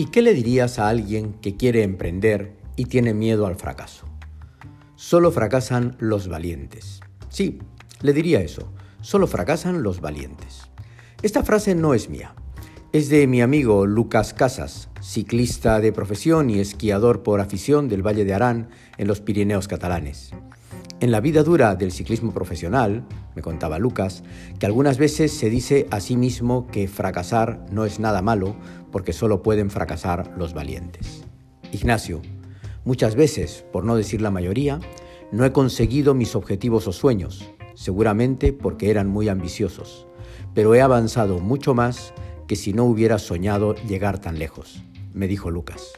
¿Y qué le dirías a alguien que quiere emprender y tiene miedo al fracaso? Solo fracasan los valientes. Sí, le diría eso. Solo fracasan los valientes. Esta frase no es mía. Es de mi amigo Lucas Casas, ciclista de profesión y esquiador por afición del Valle de Arán en los Pirineos catalanes. En la vida dura del ciclismo profesional, me contaba Lucas, que algunas veces se dice a sí mismo que fracasar no es nada malo porque solo pueden fracasar los valientes. Ignacio, muchas veces, por no decir la mayoría, no he conseguido mis objetivos o sueños, seguramente porque eran muy ambiciosos, pero he avanzado mucho más que si no hubiera soñado llegar tan lejos, me dijo Lucas.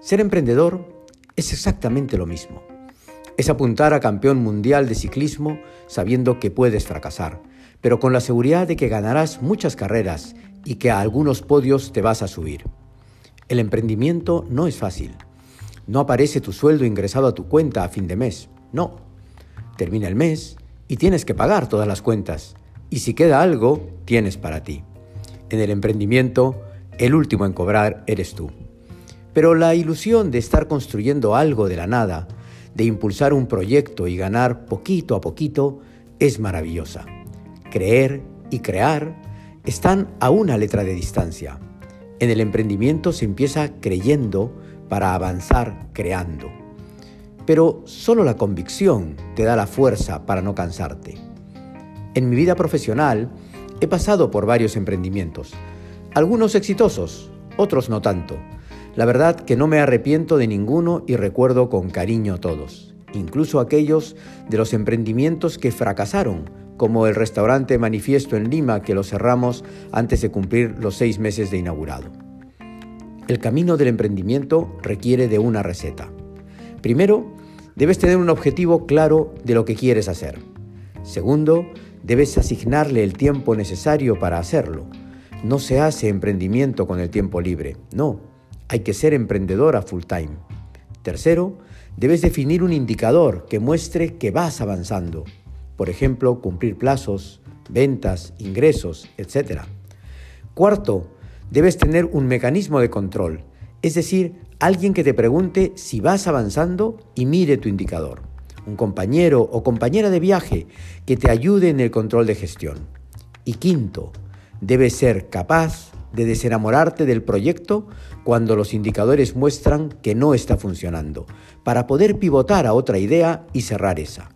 Ser emprendedor es exactamente lo mismo es apuntar a campeón mundial de ciclismo sabiendo que puedes fracasar, pero con la seguridad de que ganarás muchas carreras y que a algunos podios te vas a subir. El emprendimiento no es fácil. No aparece tu sueldo ingresado a tu cuenta a fin de mes. No. Termina el mes y tienes que pagar todas las cuentas. Y si queda algo, tienes para ti. En el emprendimiento, el último en cobrar eres tú. Pero la ilusión de estar construyendo algo de la nada, de impulsar un proyecto y ganar poquito a poquito es maravillosa. Creer y crear están a una letra de distancia. En el emprendimiento se empieza creyendo para avanzar creando. Pero solo la convicción te da la fuerza para no cansarte. En mi vida profesional he pasado por varios emprendimientos, algunos exitosos, otros no tanto la verdad que no me arrepiento de ninguno y recuerdo con cariño todos, incluso aquellos de los emprendimientos que fracasaron, como el restaurante Manifiesto en Lima que lo cerramos antes de cumplir los seis meses de inaugurado. El camino del emprendimiento requiere de una receta. Primero, debes tener un objetivo claro de lo que quieres hacer. Segundo, debes asignarle el tiempo necesario para hacerlo. No se hace emprendimiento con el tiempo libre, no hay que ser emprendedor a full time. Tercero, debes definir un indicador que muestre que vas avanzando. Por ejemplo, cumplir plazos, ventas, ingresos, etc. Cuarto, debes tener un mecanismo de control, es decir, alguien que te pregunte si vas avanzando y mire tu indicador. Un compañero o compañera de viaje que te ayude en el control de gestión. Y quinto, debes ser capaz de desenamorarte del proyecto cuando los indicadores muestran que no está funcionando, para poder pivotar a otra idea y cerrar esa,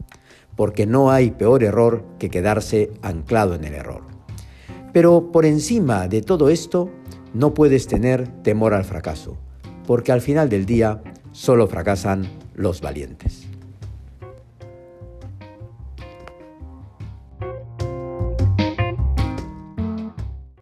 porque no hay peor error que quedarse anclado en el error. Pero por encima de todo esto, no puedes tener temor al fracaso, porque al final del día solo fracasan los valientes.